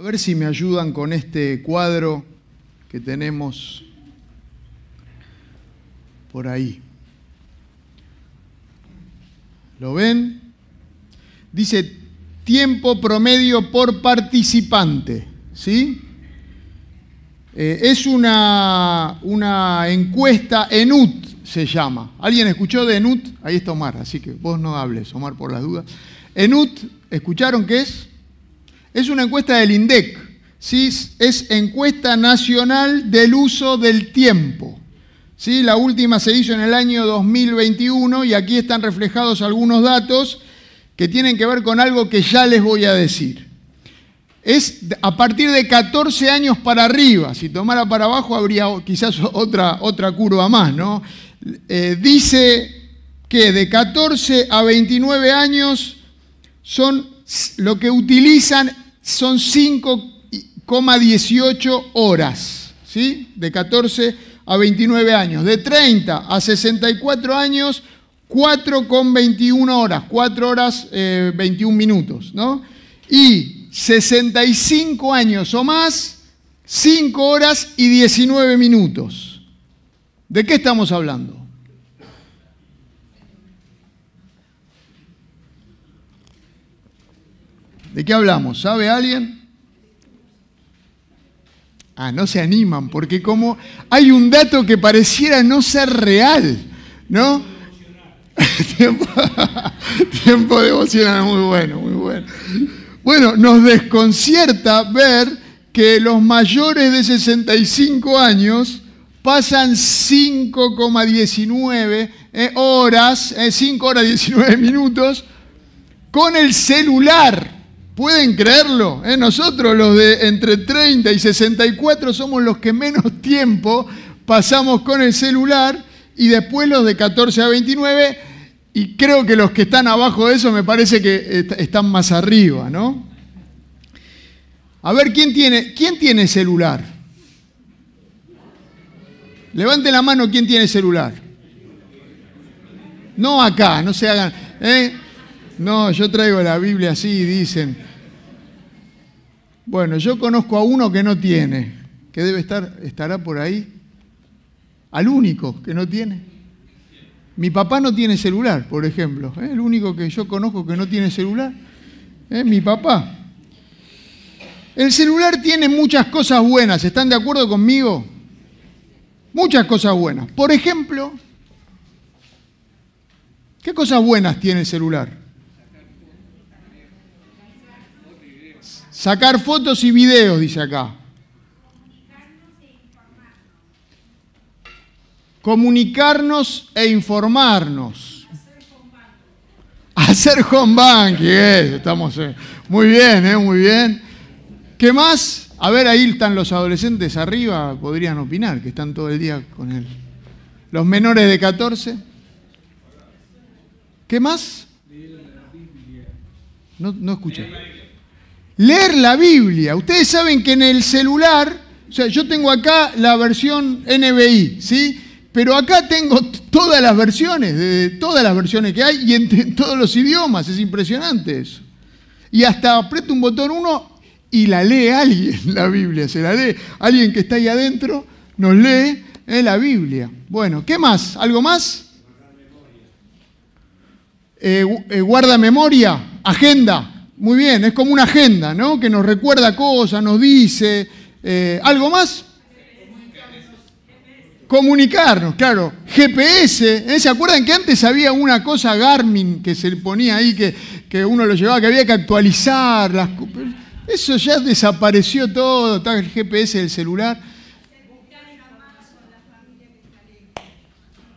A ver si me ayudan con este cuadro que tenemos por ahí. ¿Lo ven? Dice tiempo promedio por participante. ¿Sí? Eh, es una, una encuesta ENUT, se llama. ¿Alguien escuchó de ENUT? Ahí está Omar, así que vos no hables, Omar, por las dudas. ENUT, ¿escucharon qué es? Es una encuesta del INDEC, ¿sí? es encuesta nacional del uso del tiempo. ¿sí? La última se hizo en el año 2021 y aquí están reflejados algunos datos que tienen que ver con algo que ya les voy a decir es a partir de 14 años para arriba. Si tomara para abajo habría quizás otra, otra curva más. Eh, dice que de 14 a 29 años son lo que utilizan son 5,18 horas, ¿sí? De 14 a 29 años. De 30 a 64 años, 4,21 horas, 4 horas 21 eh, minutos, ¿no? Y 65 años o más, 5 horas y 19 minutos. ¿De qué estamos hablando? ¿De qué hablamos? ¿Sabe alguien? Ah, no se animan, porque como hay un dato que pareciera no ser real, ¿no? tiempo, tiempo devocional, muy bueno, muy bueno. Bueno, nos desconcierta ver que los mayores de 65 años pasan 5,19 eh, horas, 5 eh, horas 19 minutos con el celular. ¿Pueden creerlo? Eh, nosotros los de entre 30 y 64 somos los que menos tiempo pasamos con el celular y después los de 14 a 29 y creo que los que están abajo de eso me parece que están más arriba, ¿no? A ver, ¿quién tiene, quién tiene celular? Levante la mano, ¿quién tiene celular? No acá, no se hagan. ¿eh? No, yo traigo la Biblia así dicen. Bueno, yo conozco a uno que no tiene, que debe estar, estará por ahí. Al único que no tiene. Mi papá no tiene celular, por ejemplo. ¿eh? El único que yo conozco que no tiene celular es mi papá. El celular tiene muchas cosas buenas, ¿están de acuerdo conmigo? Muchas cosas buenas. Por ejemplo, ¿qué cosas buenas tiene el celular? Sacar fotos y videos, dice acá. comunicarnos e informarnos. Hacer home banking, eh, estamos eh, muy bien, eh, muy bien. ¿Qué más? A ver, ahí están los adolescentes arriba, podrían opinar, que están todo el día con él. Los menores de 14. ¿Qué más? No, no escuché. Leer la Biblia. Ustedes saben que en el celular, o sea, yo tengo acá la versión NBI, ¿sí? Pero acá tengo todas las versiones, de todas las versiones que hay y en, todos los idiomas. Es impresionante eso. Y hasta aprieto un botón uno y la lee alguien, la Biblia. Se la lee alguien que está ahí adentro, nos lee eh, la Biblia. Bueno, ¿qué más? ¿Algo más? Eh, eh, guarda memoria, agenda. Muy bien, es como una agenda, ¿no? Que nos recuerda cosas, nos dice. ¿Algo más? Comunicarnos, claro. GPS, ¿eh? ¿se acuerdan que antes había una cosa Garmin que se ponía ahí, que, que uno lo llevaba, que había que actualizar? Las, eso ya desapareció todo, está el GPS del celular.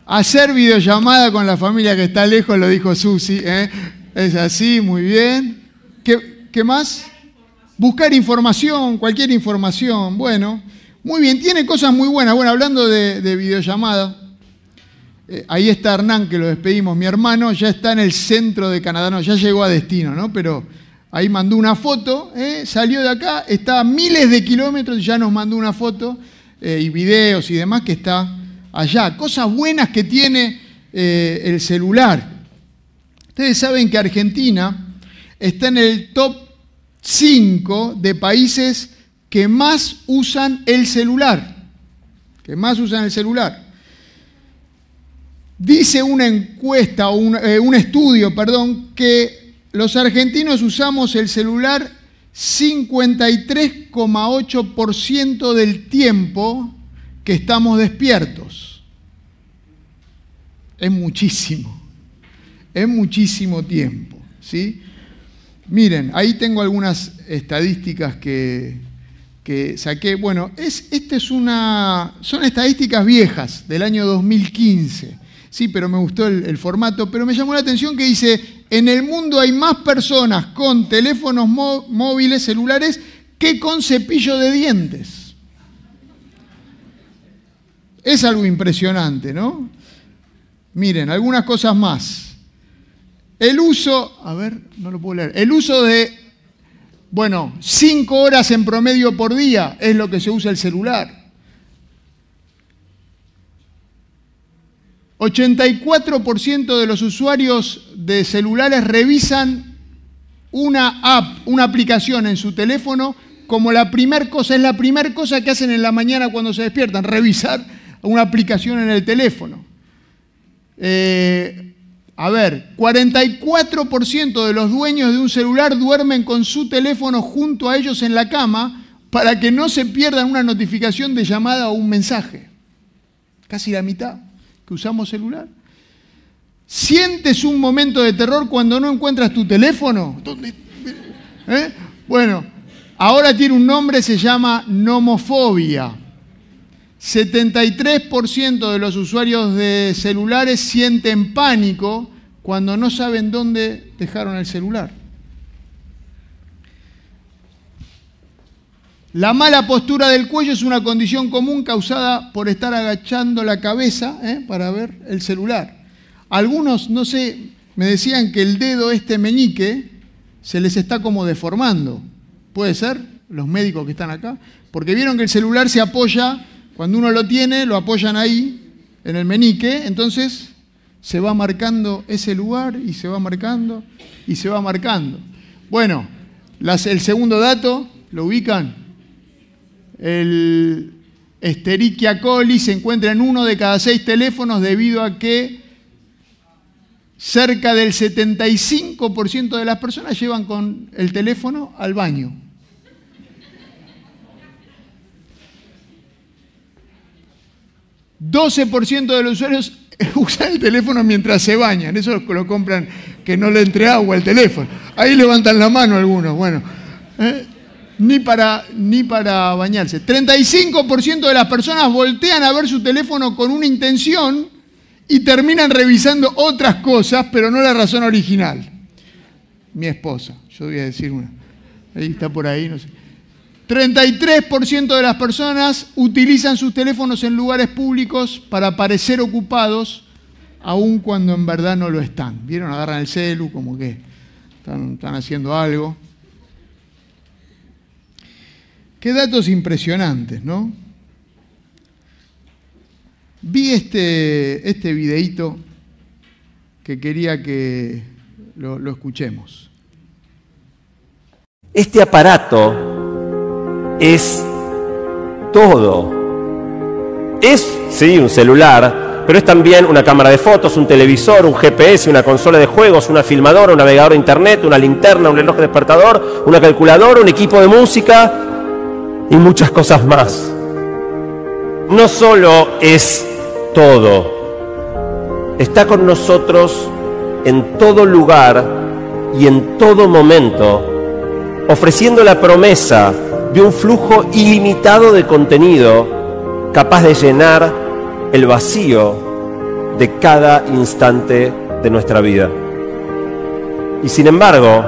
Hacer videollamada con la familia que está lejos, lo dijo Susi. ¿eh? Es así, muy bien. ¿Qué, ¿Qué más? Buscar información, cualquier información. Bueno, muy bien, tiene cosas muy buenas. Bueno, hablando de, videollamada, eh, ahí está Hernán, que lo despedimos, mi hermano, ya está en el centro de Canadá, no, ya llegó a destino, ¿no? Pero ahí mandó una foto, ¿eh? salió de acá, está a miles de kilómetros y ya nos mandó una foto eh, y videos y demás que está allá. Cosas buenas que tiene el celular. Ustedes saben que Argentina está en el top 5 de países que más usan el celular. Que más usan el celular. Dice una encuesta un, eh, un estudio, perdón, que los argentinos usamos el celular 53,8% del tiempo que estamos despiertos. Es muchísimo, es muchísimo tiempo, ¿sí? Miren, ahí tengo algunas estadísticas que, saqué. Bueno, es, este es una, son estadísticas viejas del año 2015. Sí, pero me gustó el, el, formato. Pero me llamó la atención que dice, en el mundo hay más personas con teléfonos móviles, celulares, que con cepillo de dientes. Es algo impresionante, ¿no? Miren, algunas cosas más. El uso, a ver, no lo puedo leer, el uso de, bueno, cinco horas en promedio por día es lo que se usa el celular. 84% de los usuarios de celulares revisan una app, una aplicación en su teléfono como la primera cosa, es la primera cosa que hacen en la mañana cuando se despiertan, revisar una aplicación en el teléfono. Eh, a ver, 44% de los dueños de un celular duermen con su teléfono junto a ellos en la cama para que no se pierdan una notificación de llamada o un mensaje. Casi la mitad que usamos celular. ¿Sientes un momento de terror cuando no encuentras tu teléfono? ¿Eh? Bueno, ahora tiene un nombre, se llama nomofobia. 73% de los usuarios de celulares sienten pánico cuando no saben dónde dejaron el celular. La mala postura del cuello es una condición común causada por estar agachando la cabeza ¿eh? para ver el celular. Algunos, no sé, me decían que el dedo este meñique se les está como deformando. ¿Puede ser? Los médicos que están acá. Porque vieron que el celular se apoya cuando uno lo tiene, lo apoyan ahí, en el menique, entonces se va marcando ese lugar y se va marcando y se va marcando. Bueno, el segundo dato, ¿lo ubican? El Esterichia coli se encuentra en uno de cada seis teléfonos debido a que cerca del 75% de las personas llevan con el teléfono al baño. 12% de los usuarios usan el teléfono mientras se bañan. Eso lo compran que no le entre agua al teléfono. Ahí levantan la mano algunos. Bueno, ¿eh? ni, para, ni para bañarse. 35% de las personas voltean a ver su teléfono con una intención y terminan revisando otras cosas, pero no la razón original. Mi esposa, yo voy a decir una. Ahí está por ahí, no sé. 33% de las personas utilizan sus teléfonos en lugares públicos para parecer ocupados, aun cuando en verdad no lo están. ¿Vieron? Agarran el celu como que están, haciendo algo. Qué datos impresionantes, ¿no? Vi este, este videíto que quería que lo escuchemos. Este aparato es todo. Es, sí, un celular, pero es también una cámara de fotos, un televisor, un GPS, una consola de juegos, una filmadora, un navegador de internet, una linterna, un reloj despertador, una calculadora, un equipo de música y muchas cosas más. No solo es todo, está con nosotros en todo lugar y en todo momento, ofreciendo la promesa de un flujo ilimitado de contenido capaz de llenar el vacío de cada instante de nuestra vida. Y sin embargo,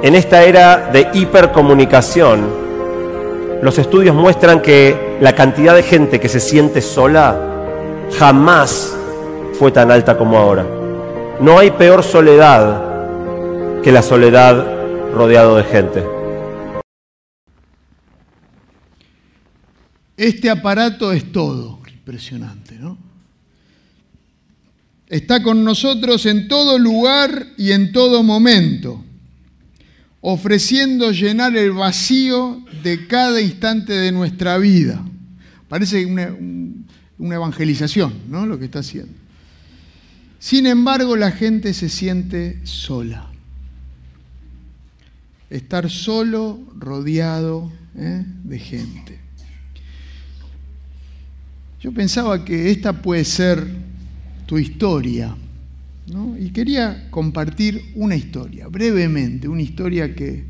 en esta era de hipercomunicación, los estudios muestran que la cantidad de gente que se siente sola jamás fue tan alta como ahora. No hay peor soledad que la soledad rodeado de gente. Este aparato es todo. Impresionante, ¿no? Está con nosotros en todo lugar y en todo momento. ofreciendo llenar el vacío de cada instante de nuestra vida. Parece una, evangelización, ¿no? Lo que está haciendo. Sin embargo, la gente se siente sola. Estar solo, rodeado ¿eh? de gente. Yo pensaba que esta puede ser tu historia, ¿no? y quería compartir una historia, brevemente, una historia que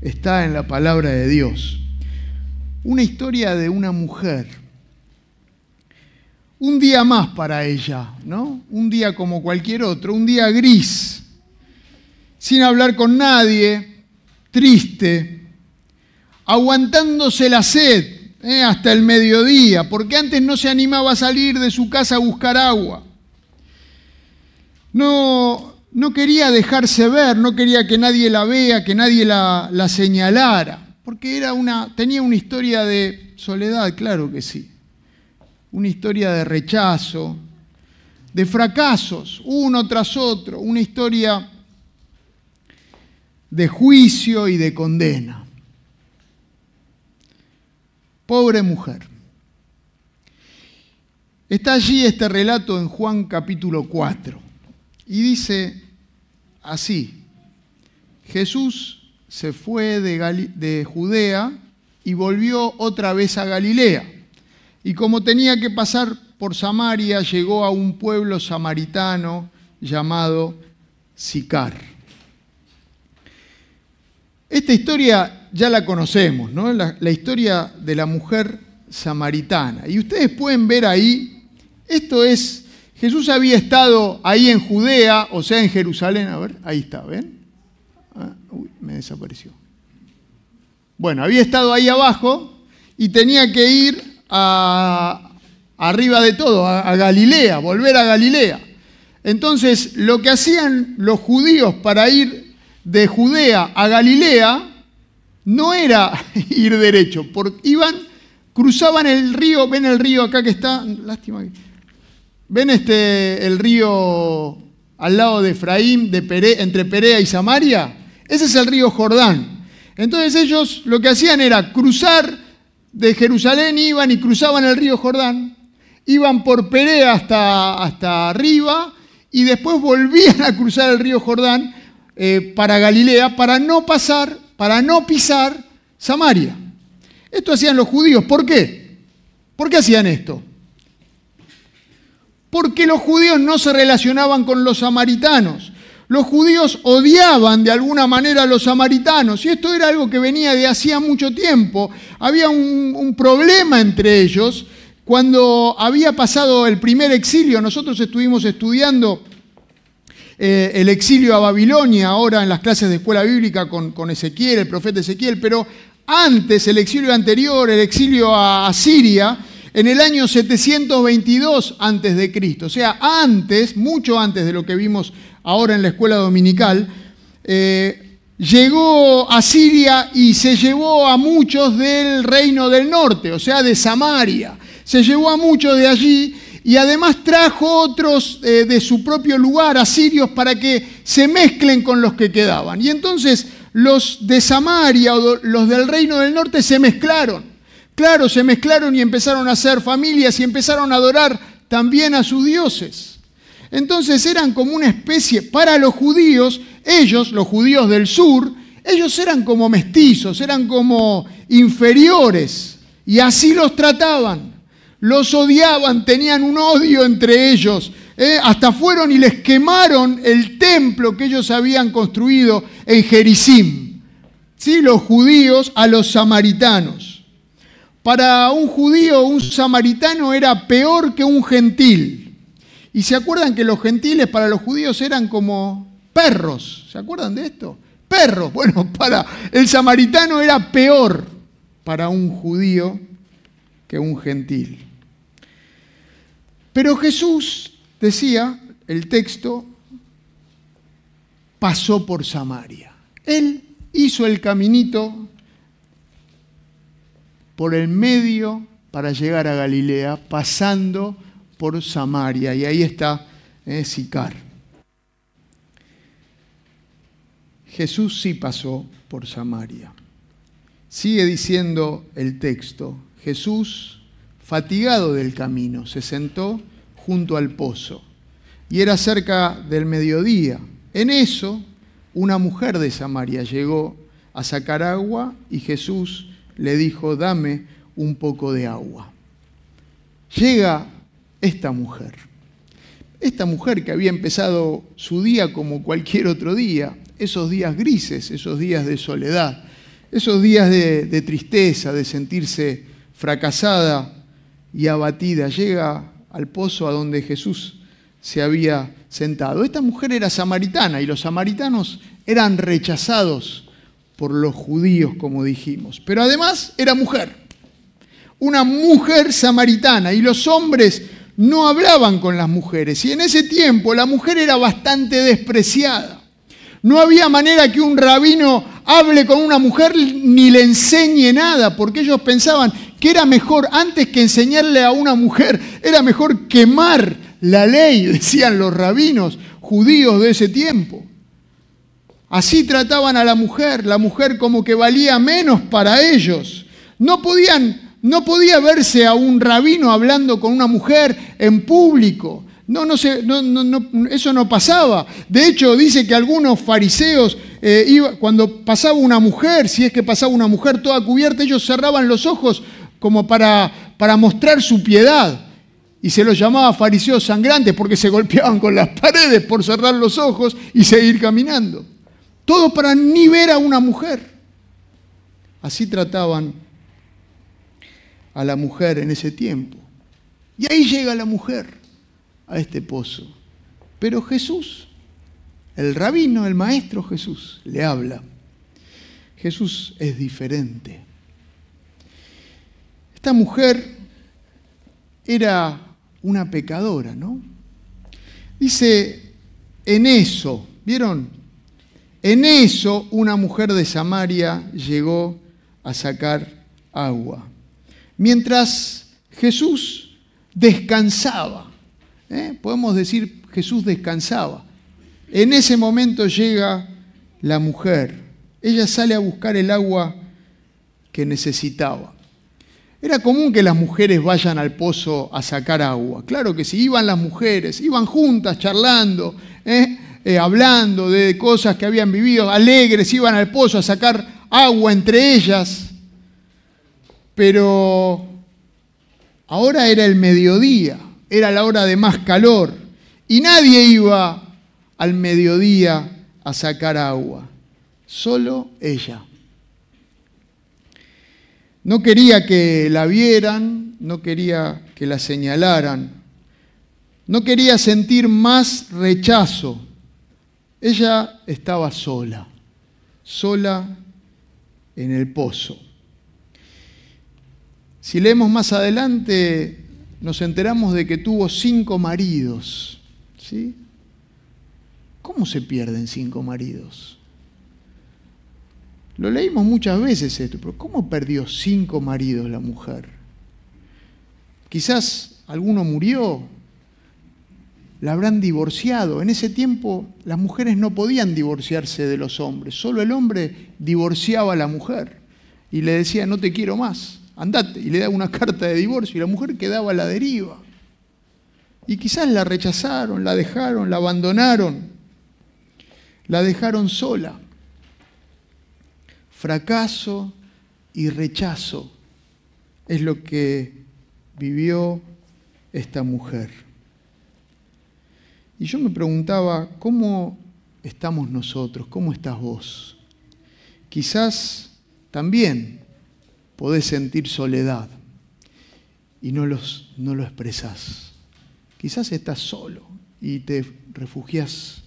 está en la palabra de Dios. Una historia de una mujer. Un día más para ella, ¿no? Un día como cualquier otro, un día gris, sin hablar con nadie, triste, aguantándose la sed eh, hasta el mediodía, porque antes no se animaba a salir de su casa a buscar agua. No, no quería dejarse ver, no quería que nadie la vea, que nadie la, la señalara, porque era una, tenía una historia de soledad, claro que sí, una historia de rechazo, de fracasos, uno tras otro, una historia de juicio y de condena. Pobre mujer. Está allí este relato en Juan capítulo 4 y dice así, Jesús se fue de, de, Judea y volvió otra vez a Galilea. Y como tenía que pasar por Samaria, llegó a un pueblo samaritano llamado Sicar. Esta historia ya la conocemos, ¿no? La, la, historia de la mujer samaritana. Y ustedes pueden ver ahí, esto es, Jesús había estado ahí en Judea, o sea, en Jerusalén, a ver, ahí está, ¿ven? Ah, uy, me desapareció. Bueno, había estado ahí abajo y tenía que ir a, arriba de todo, a, a Galilea, volver a Galilea. Entonces, lo que hacían los judíos para ir de Judea a Galilea, no era ir derecho, porque iban, cruzaban el río, ven el río acá que está, lástima ven este, el río al lado de Efraín, de entre Perea y Samaria, ese es el río Jordán. Entonces ellos lo que hacían era cruzar de Jerusalén, iban y cruzaban el río Jordán, iban por Perea hasta, hasta arriba y después volvían a cruzar el río Jordán eh, para Galilea para no pasar para no pisar Samaria. Esto hacían los judíos. ¿Por qué? ¿Por qué hacían esto? Porque los judíos no se relacionaban con los samaritanos. Los judíos odiaban de alguna manera a los samaritanos y esto era algo que venía de hacía mucho tiempo. Había un, un problema entre ellos. Cuando había pasado el primer exilio, nosotros estuvimos estudiando eh, el exilio a Babilonia, ahora en las clases de escuela bíblica con, Ezequiel, el profeta Ezequiel, pero antes, el exilio anterior, el exilio a Siria, en el año 722 antes de Cristo, o sea, antes, mucho antes de lo que vimos ahora en la escuela dominical, eh, llegó a Siria y se llevó a muchos del reino del norte, o sea, de Samaria. Se llevó a muchos de allí y además trajo otros eh, de su propio lugar, asirios, para que se mezclen con los que quedaban. Y entonces los de Samaria o los del reino del norte se mezclaron. Claro, se mezclaron y empezaron a ser familias y empezaron a adorar también a sus dioses. Entonces eran como una especie, para los judíos, ellos, los judíos del sur, ellos eran como mestizos, eran como inferiores, y así los trataban los odiaban, tenían un odio entre ellos. ¿eh? Hasta fueron y les quemaron el templo que ellos habían construido en Jericim. ¿Sí? Los judíos a los samaritanos. Para un judío, un samaritano era peor que un gentil. Y se acuerdan que los gentiles para los judíos eran como perros. ¿Se acuerdan de esto? Perros. Bueno, para el samaritano era peor para un judío que un gentil. Pero Jesús, decía el texto, pasó por Samaria. Él hizo el caminito por el medio para llegar a Galilea, pasando por Samaria. Y ahí está eh, Sicar. Jesús sí pasó por Samaria. Sigue diciendo el texto, Jesús, fatigado del camino, se sentó junto al pozo y era cerca del mediodía. En eso, una mujer de Samaria llegó a sacar agua y Jesús le dijo, dame un poco de agua. Llega esta mujer, esta mujer que había empezado su día como cualquier otro día, esos días grises, esos días de soledad, esos días de, tristeza, de sentirse fracasada y abatida, llega al pozo a donde Jesús se había sentado. Esta mujer era samaritana y los samaritanos eran rechazados por los judíos, como dijimos. Pero además era mujer, una mujer samaritana y los hombres no hablaban con las mujeres. Y en ese tiempo la mujer era bastante despreciada. No había manera que un rabino hable con una mujer ni le enseñe nada, porque ellos pensaban que era mejor, antes que enseñarle a una mujer, era mejor quemar la ley, decían los rabinos judíos de ese tiempo. Así trataban a la mujer, la mujer como que valía menos para ellos. No podían, no podía verse a un rabino hablando con una mujer en público. No, no, no, eso no pasaba. De hecho, dice que algunos fariseos, eh, cuando pasaba una mujer, si es que pasaba una mujer toda cubierta, ellos cerraban los ojos como para, para mostrar su piedad y se los llamaba fariseos sangrantes porque se golpeaban con las paredes por cerrar los ojos y seguir caminando. Todo para ni ver a una mujer. Así trataban a la mujer en ese tiempo. Y ahí llega la mujer a este pozo. Pero Jesús, el rabino, el maestro Jesús, le habla. Jesús es diferente. Esta mujer era una pecadora, ¿no? Dice, en eso, ¿vieron? En eso una mujer de Samaria llegó a sacar agua. Mientras Jesús descansaba, ¿eh? podemos decir Jesús descansaba. En ese momento llega la mujer. Ella sale a buscar el agua que necesitaba. Era común que las mujeres vayan al pozo a sacar agua. Claro que sí, iban las mujeres, iban juntas charlando, ¿eh? Eh, hablando de cosas que habían vivido, alegres, iban al pozo a sacar agua entre ellas. Pero ahora era el mediodía, era la hora de más calor, y nadie iba al mediodía a sacar agua, solo ella. No quería que la vieran, no quería que la señalaran, no quería sentir más rechazo. Ella estaba sola, sola en el pozo. Si leemos más adelante, nos enteramos de que tuvo cinco maridos. ¿sí? ¿Cómo se pierden cinco maridos? Lo leímos muchas veces esto, pero ¿cómo perdió cinco maridos la mujer? Quizás alguno murió, la habrán divorciado. En ese tiempo las mujeres no podían divorciarse de los hombres, solo el hombre divorciaba a la mujer y le decía, no te quiero más, andate, y le daba una carta de divorcio y la mujer quedaba a la deriva. Y quizás la rechazaron, la dejaron, la abandonaron, la dejaron sola fracaso y rechazo es lo que vivió esta mujer. Y yo me preguntaba, ¿cómo estamos nosotros? ¿Cómo estás vos? Quizás también podés sentir soledad y no, los, no lo expresás. Quizás estás solo y te refugias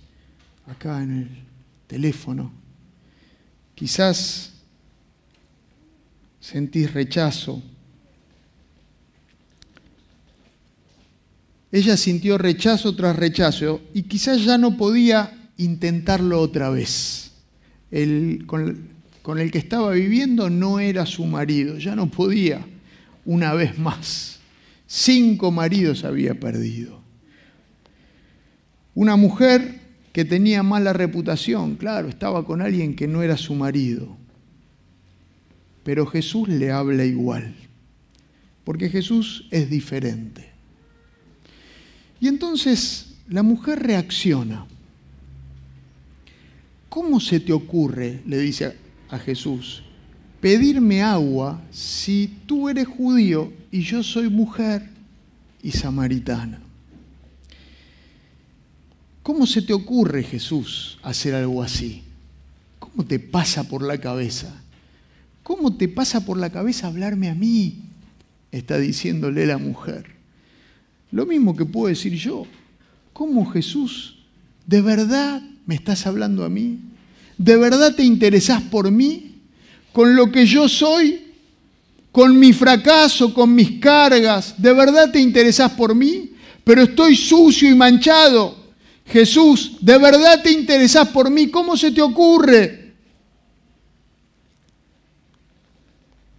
acá en el teléfono Quizás sentís rechazo. Ella sintió rechazo tras rechazo y quizás ya no podía intentarlo otra vez. El, con el que estaba viviendo no era su marido, ya no podía una vez más. Cinco maridos había perdido. Una mujer que tenía mala reputación, claro, estaba con alguien que no era su marido. Pero Jesús le habla igual, porque Jesús es diferente. Y entonces la mujer reacciona. ¿Cómo se te ocurre, le dice a Jesús, pedirme agua si tú eres judío y yo soy mujer y samaritana? ¿Cómo se te ocurre, Jesús, hacer algo así? ¿Cómo te pasa por la cabeza? ¿Cómo te pasa por la cabeza hablarme a mí? Está diciéndole la mujer. Lo mismo que puedo decir yo. ¿Cómo Jesús? ¿De verdad me estás hablando a mí? ¿De verdad te interesás por mí? ¿Con lo que yo soy? ¿Con mi fracaso? ¿Con mis cargas? ¿De verdad te interesás por mí? Pero estoy sucio y manchado. Jesús, ¿de verdad te interesás por mí? ¿Cómo se te ocurre?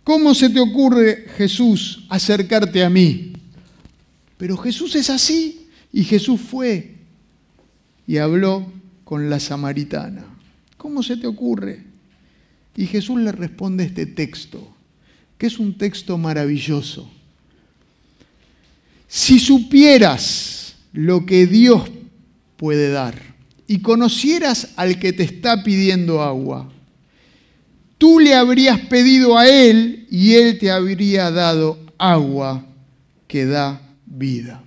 ¿Cómo se te ocurre, Jesús, acercarte a mí? Pero Jesús es así. Y Jesús fue y habló con la samaritana. ¿Cómo se te ocurre? Y Jesús le responde este texto, que es un texto maravilloso. Si supieras lo que Dios puede dar y conocieras al que te está pidiendo agua, tú le habrías pedido a él y él te habría dado agua que da vida.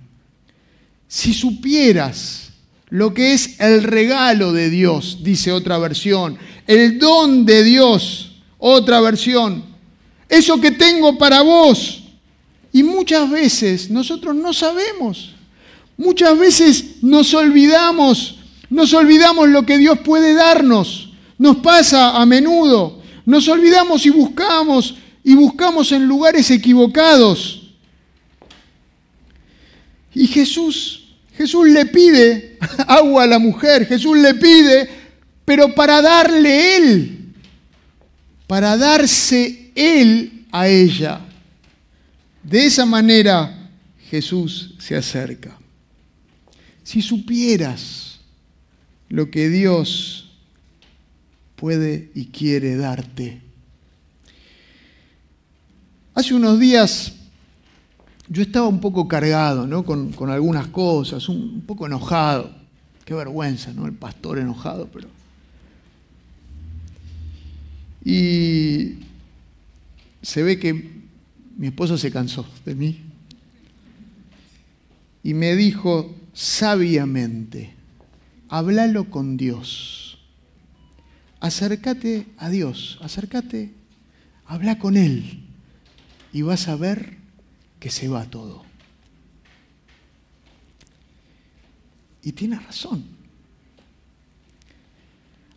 Si supieras lo que es el regalo de Dios, dice otra versión, el don de Dios, otra versión, eso que tengo para vos. Y muchas veces nosotros no sabemos. Muchas veces nos olvidamos, nos olvidamos lo que Dios puede darnos. Nos pasa a menudo. Nos olvidamos y buscamos y buscamos en lugares equivocados. Y Jesús, Jesús le pide agua a la mujer, Jesús le pide, pero para darle Él, para darse Él a ella. De esa manera Jesús se acerca. Si supieras lo que Dios puede y quiere darte. Hace unos días yo estaba un poco cargado ¿no? con, algunas cosas, un, un, poco enojado. Qué vergüenza, ¿no? El pastor enojado, pero... Y se ve que mi esposo se cansó de mí y me dijo, sabiamente, háblalo con Dios. Acércate a Dios, acércate, habla con Él y vas a ver que se va todo. Y tiene razón.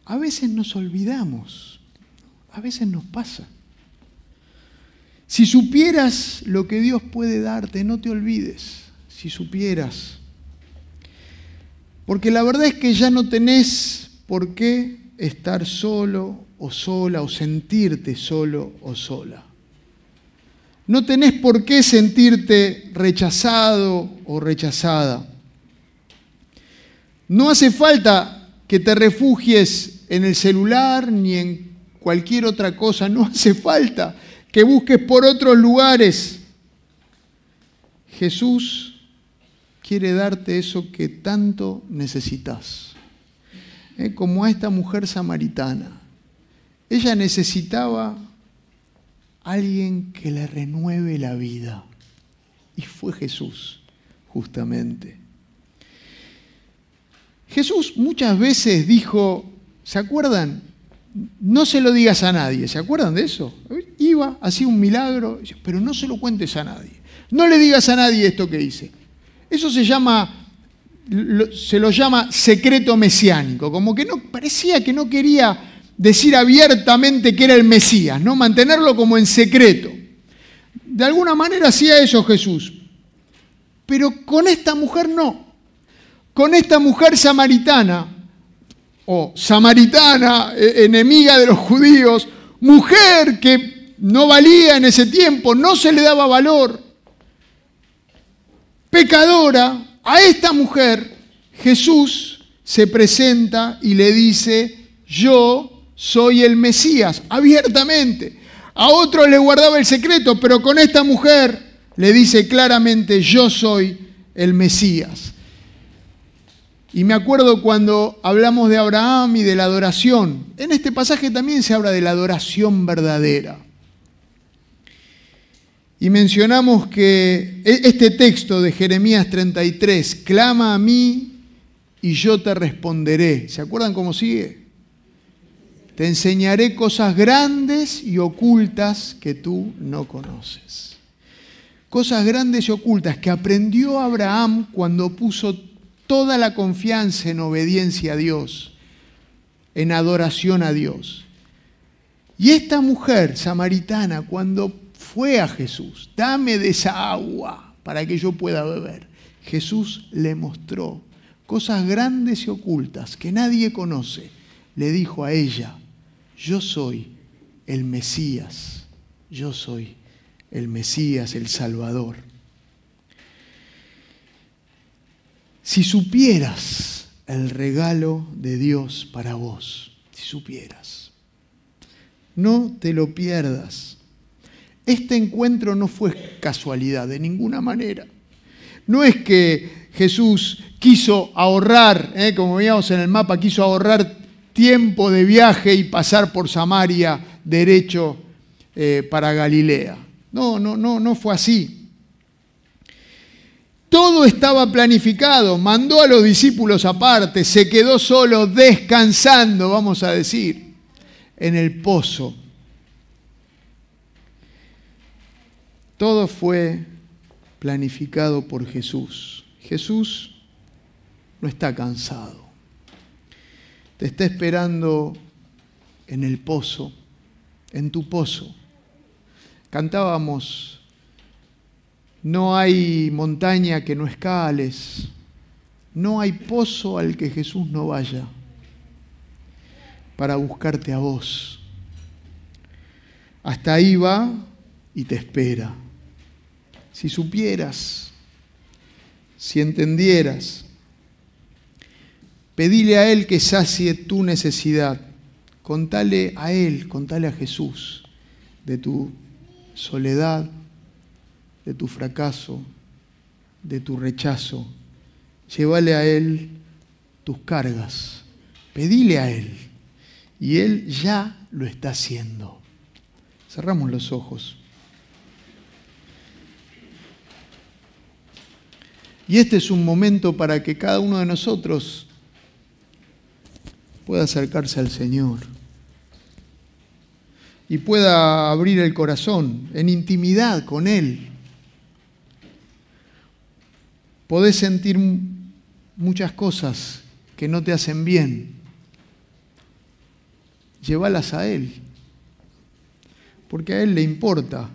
A veces nos olvidamos, a veces nos pasa. Si supieras lo que Dios puede darte, no te olvides. Si supieras porque la verdad es que ya no tenés por qué estar solo o sola o sentirte solo o sola. No tenés por qué sentirte rechazado o rechazada. No hace falta que te refugies en el celular ni en cualquier otra cosa. No hace falta que busques por otros lugares. Jesús quiere darte eso que tanto necesitas. Eh, como a esta mujer samaritana. Ella necesitaba alguien que le renueve la vida. Y fue Jesús, justamente. Jesús muchas veces dijo, ¿se acuerdan? No se lo digas a nadie, ¿se acuerdan de eso? Iba, hacía un milagro, pero no se lo cuentes a nadie. No le digas a nadie esto que hice. Eso se llama, se lo llama secreto mesiánico, como que no, parecía que no quería decir abiertamente que era el Mesías, ¿no? Mantenerlo como en secreto. De alguna manera hacía eso Jesús. Pero con esta mujer no. Con esta mujer samaritana, o samaritana, e, enemiga de los judíos, mujer que no valía en ese tiempo, no se le daba valor, pecadora, a esta mujer Jesús se presenta y le dice, yo soy el Mesías, abiertamente. A otros le guardaba el secreto, pero con esta mujer le dice claramente, yo soy el Mesías. Y me acuerdo cuando hablamos de Abraham y de la adoración. En este pasaje también se habla de la adoración verdadera. Y mencionamos que e-, este texto de Jeremías 33, clama a mí y yo te responderé. ¿Se acuerdan cómo sigue? Te enseñaré cosas grandes y ocultas que tú no conoces. Cosas grandes y ocultas que aprendió Abraham cuando puso toda la confianza en obediencia a Dios, en adoración a Dios. Y esta mujer samaritana, cuando fue a Jesús, dame de esa agua para que yo pueda beber, Jesús le mostró cosas grandes y ocultas que nadie conoce. Le dijo a ella, yo soy el Mesías, yo soy el Mesías, el Salvador. Si supieras el regalo de Dios para vos, si supieras, no te lo pierdas. Este encuentro no fue casualidad de ninguna manera. No es que Jesús quiso ahorrar, ¿eh? como veíamos en el mapa, quiso ahorrar tiempo de viaje y pasar por Samaria derecho eh, para Galilea. No, no, no, no fue así. Todo estaba planificado, mandó a los discípulos aparte, se quedó solo descansando, vamos a decir, en el pozo. Todo fue planificado por Jesús. Jesús no está cansado. Te está esperando en el pozo, en tu pozo. Cantábamos, no hay montaña que no escales, no hay pozo al que Jesús no vaya para buscarte a vos. Hasta ahí va y te espera. Si supieras, si entendieras, pedile a Él que sacie tu necesidad. Contale a Él, contale a Jesús de tu soledad, de tu fracaso, de tu rechazo. Llévale a Él tus cargas. Pedile a Él. Y Él ya lo está haciendo. Cerramos los ojos. Y este es un momento para que cada uno de nosotros pueda acercarse al Señor y pueda abrir el corazón en intimidad con Él. Podés sentir muchas cosas que no te hacen bien. Llévalas a Él, porque a Él le importa.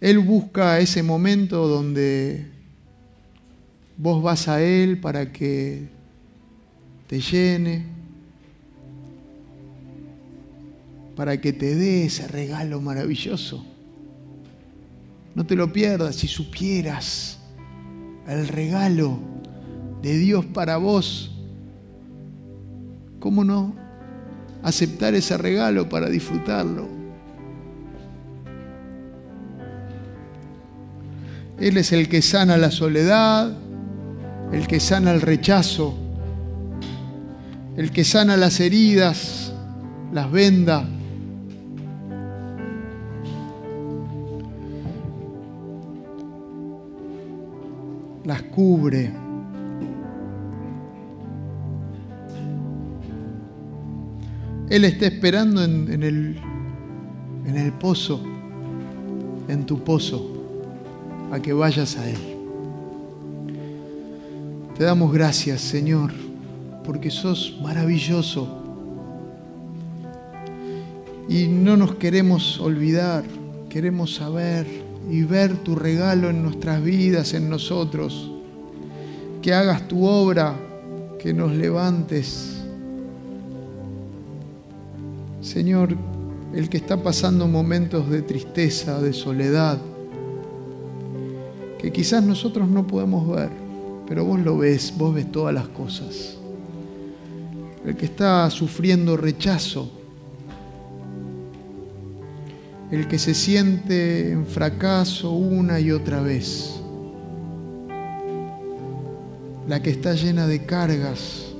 Él busca ese momento donde vos vas a Él para que te llene, para que te dé ese regalo maravilloso. No te lo pierdas si supieras el regalo de Dios para vos. ¿Cómo no aceptar ese regalo para disfrutarlo? Él es el que sana la soledad, el que sana el rechazo, el que sana las heridas, las venda. las cubre. Él está esperando en, el, en el pozo, en tu pozo, a que vayas a Él. Te damos gracias, Señor, porque sos maravilloso. Y no nos queremos olvidar, queremos saber y ver tu regalo en nuestras vidas, en nosotros. Que hagas tu obra, que nos levantes. Señor, el que está pasando momentos de tristeza, de soledad, que quizás nosotros no podemos ver, pero vos lo ves, vos ves todas las cosas. El que está sufriendo rechazo, el que se siente en fracaso una y otra vez, la que está llena de cargas.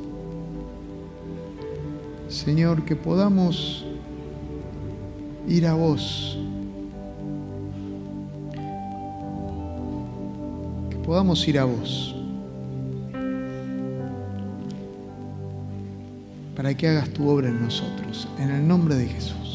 Señor, que podamos ir a vos, que podamos ir a vos, para que hagas tu obra en nosotros, en el nombre de Jesús.